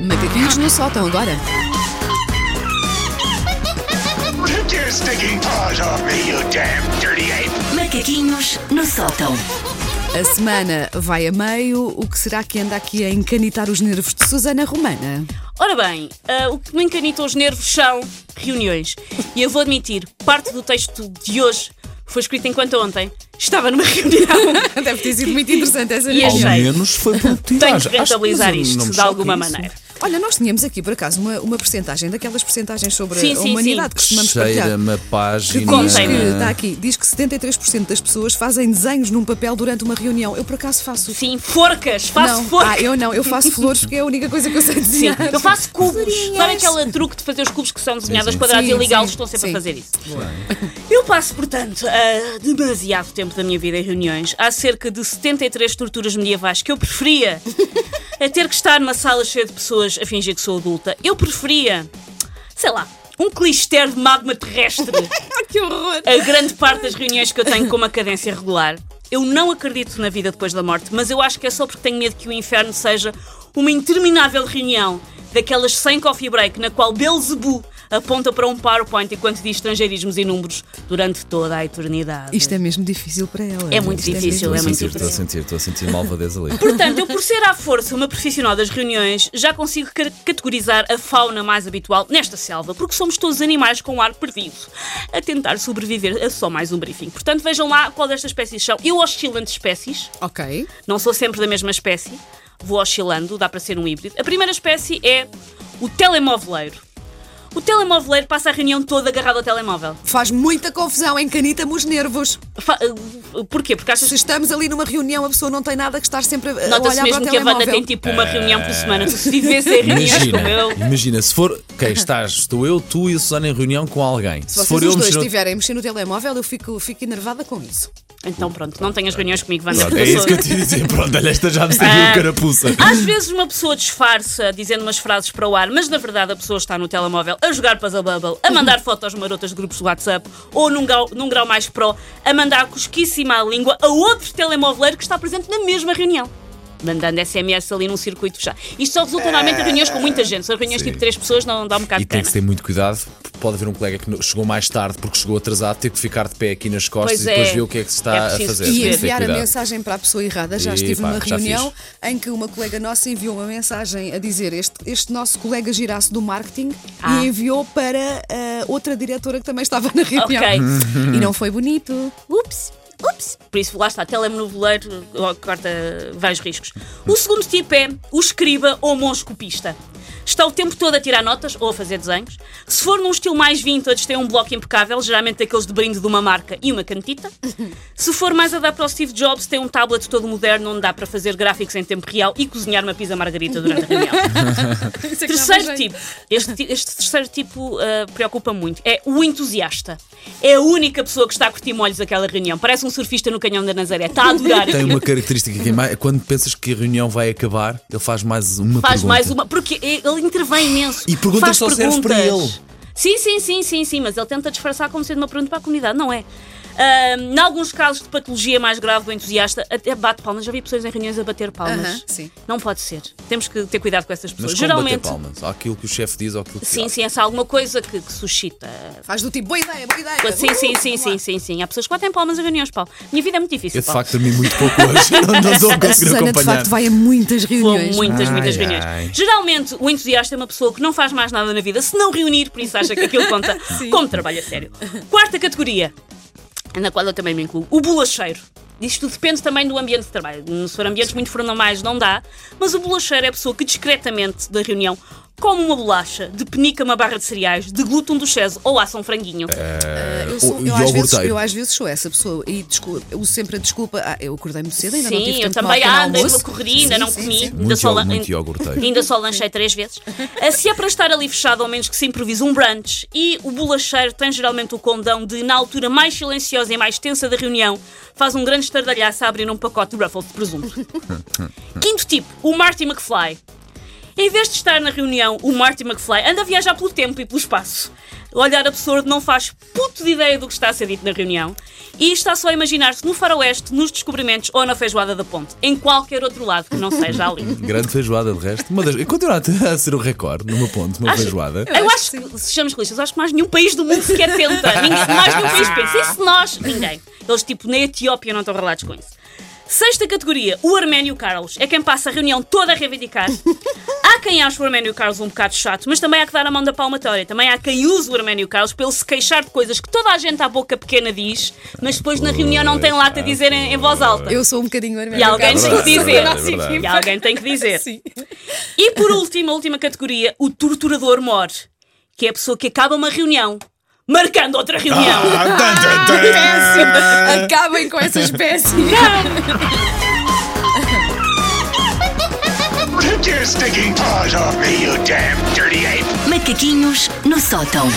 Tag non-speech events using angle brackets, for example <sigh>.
Macaquinhos no sótão agora. Take your stinking paws off me, you damn dirty ape! Macaquinhos no sótão. A semana vai a meio. O que será que anda aqui a encanitar os nervos de Susana Romana? Ora bem, ah, o que me encanitou os nervos são reuniões. E eu vou admitir, parte do texto de hoje foi escrito enquanto ontem estava numa <laughs> reunião. Deve ter sido muito interessante essa E Ao achei. reunião. menos foi produtivo. Tenho que rentabilizar isto de alguma isso. maneira. Olha, nós tínhamos aqui por acaso uma, uma percentagem daquelas percentagens sobre Sim, a sim, humanidade sim. que costumamos partilhar. Cheira-me a Que página. diz que, está aqui, diz que 73% das pessoas fazem desenhos num papel durante uma reunião. Eu por acaso faço. Sim, forcas, faço não, forcas. ah, eu não, eu faço flores porque é a única coisa que eu sei Sim, desenhar. eu faço cubos. Florinhas. Sabe aquele truque de fazer os cubos que são desenhados sim. quadrados Sim, e ligá-los? sim, Estão sempre sim. a fazer isso. Eu passo, portanto, ah, demasiado tempo da minha vida em reuniões. Há cerca de 73 torturas medievais que eu preferia a ter que estar numa sala cheia de pessoas a fingir que sou adulta. Eu preferia, sei lá, um clister de magma terrestre. <laughs> que horror! A grande parte das reuniões que eu tenho com uma cadência regular. Eu não acredito na vida depois da morte, mas eu acho que é só porque tenho medo que o inferno seja uma interminável reunião daquelas sem coffee break na qual Belzebu aponta para um PowerPoint enquanto diz estrangeirismos e números durante toda a eternidade. Isto é mesmo difícil para ela. É muito Isto difícil, é muito sentir, estou a sentir, estou a sentir malvadez ali. <laughs> Portanto, eu por ser à força uma profissional das reuniões, já consigo ca- categorizar a fauna mais habitual nesta selva, porque somos todos animais com ar perdido, a tentar sobreviver a só mais um briefing. Portanto, vejam lá qual destas espécies são. Eu oscilo entre espécies, Ok. não sou sempre da mesma espécie, vou oscilando, dá para ser um híbrido. A primeira espécie é o telemóveleiro. O telemóveleiro passa a reunião toda agarrado ao telemóvel. Faz muita confusão, encanita-me os nervos. Fa- uh, Porquê? Porque achas Se estamos ali numa reunião, a pessoa não tem nada que estar sempre a, a Nota-se olhar para o mesmo que a banda telemóvel. tem tipo uma reunião por semana. Tu se vivesse em reuniões Imagina, eu. imagina, se for. Ok, estás, estou eu, tu e a Susana em reunião com alguém. Se, Se vocês for os eu no- estiverem a mexer no telemóvel, eu fico, fico enervada com isso. Então pronto, não tenhas reuniões comigo, Wanda. Pronto, porque é isso que eu te ia dizer. Pronto, olha, esta já me saiu Ah. o carapuça. Às vezes uma pessoa disfarça dizendo umas frases para o ar, mas na verdade a pessoa está no telemóvel a jogar Puzzle Bubble, a mandar fotos marotas de grupos do WhatsApp ou num grau, num grau mais pro, a mandar cosquíssima à língua a outro telemóvel que está presente na mesma reunião. Mandando SMS ali num circuito fechado. Isto só resulta normalmente em reuniões com muita gente. As reuniões Sim. tipo três pessoas, não dá um bocado E de tem pena. que ter muito cuidado. Pode haver um colega que chegou mais tarde porque chegou atrasado, ter que ficar de pé aqui nas costas Pois e depois é. ver o que é que se está É a fazer. E Tem enviar a mensagem para a pessoa errada. Já E, estive pá, numa reunião em que uma colega nossa enviou uma mensagem a dizer este, este nosso colega girasse do marketing Ah. e enviou para ah, outra diretora que também estava na reunião. Ok. <laughs> E não foi bonito. Ups, ups. Por isso, lá está, telenoveleiro corta vários riscos. O segundo tipo é o escriba ou monscopista. Está o tempo todo a tirar notas ou a fazer desenhos. Se for num estilo mais vintage, tem um bloco impecável, geralmente aqueles de brinde de uma marca e uma canetita. <laughs> Se for mais adaptado ao Steve Jobs, tem um tablet todo moderno onde dá para fazer gráficos em tempo real e cozinhar uma pizza margarita durante a reunião. <laughs> É Terceiro tipo, este, este terceiro tipo ah, preocupa muito, é o entusiasta. É a única pessoa que está a curtir molhos aquela reunião. Parece um surfista no canhão da Nazaré. Está a adorar. Tem uma característica que é mais- quando pensas que a reunião vai acabar, ele faz mais uma Faz pergunta. mais uma. Porque ele intervém imenso. E perguntas Faz só serve para perguntas. ele. Sim, sim, sim, sim, sim, mas ele tenta disfarçar como sendo uma pergunta para a comunidade, não é? Em alguns casos de patologia mais grave do entusiasta, até bate palmas. Já vi pessoas em reuniões a bater palmas. Aham, sim. Não pode ser. Temos que ter cuidado com essas pessoas. Mas como Geralmente. bater palmas? Há aquilo que o chefe diz ou aquilo que Sim, sim, essa alguma coisa que, que suscita Faz do tipo, boa ideia, boa ideia. Sim, Uh, sim, sim, sim, lá. sim, sim. Há pessoas que batem palmas em reuniões, Paulo. Minha vida é muito difícil. Eu de Paulo. facto dormi muito pouco hoje. Não, não estou a A conseguir Susana de facto vai a muitas Vou reuniões. muitas, muitas Ai, reuniões. ai. Geralmente, o entusiasta é uma pessoa que não faz mais nada na vida se não reunir, por isso acha que aquilo conta <laughs> como trabalho a sério. Quarta categoria, na qual eu também me incluo, o bolacheiro. Isto depende também do ambiente de trabalho. Se for ambientes muito formais, não dá. Mas o bolacheiro é a pessoa que discretamente da reunião come uma bolacha, depenica uma barra de cereais, degluta um duchese ou assa um franguinho. Eu, sou, o eu, às vezes, eu às vezes sou essa pessoa e desculpa, eu sempre a desculpa. Ah, eu acordei muito cedo, ainda não tive Sim, eu tempo também para o ando, almoço. uma correria, ainda Sim, não sim, comi. sim. Ainda Muito só, muito iogurteiro. ainda só lanchei três vezes. Ah, Se é para estar ali fechado, ao menos que se improvise um brunch. E o bolacheiro tem geralmente o condão de, na altura mais silenciosa e mais tensa da reunião, faz um grande estardalhaço a abrir um pacote de Ruffles de presunto. <laughs> Quinto tipo, o Marty McFly. Em vez de estar na reunião, o Marty McFly anda a viajar pelo tempo e pelo espaço. olhar absurdo, não faz puto de ideia do que está a ser dito na reunião e está só a imaginar-se no faroeste, nos descobrimentos ou na feijoada da ponte, em qualquer outro lado que não seja ali. <laughs> Grande feijoada, de resto. Uma das... Continua a ser o recorde, numa ponte, uma Acho- feijoada. Eu acho que, sejamos realistas, acho que mais nenhum país do mundo sequer tenta. Ninguém, mais nenhum país pensa. E se nós? Ninguém. Eles, tipo, na Etiópia não estão relados com isso. Sexta categoria, o Arménio Carlos. É quem passa a reunião toda a reivindicar. Há quem ache o Arménio Carlos um bocado chato, mas também há que dar a mão da palmatória. Também há quem use o Arménio Carlos para ele se queixar de coisas que toda a gente à boca pequena diz, mas depois na reunião não tem lata a dizer em, em voz alta. Eu sou um bocadinho arménio. E alguém Carlos. tem que dizer. É. E alguém tem que dizer. Sim. E por último, a última categoria, o torturador mor, que é a pessoa que acaba uma reunião marcando outra reunião. <laughs> Péssimo. Acabem com essa <laughs> espécie. Take your stinking paws off me, you damn dirty ape! Macaquinhos no sótão.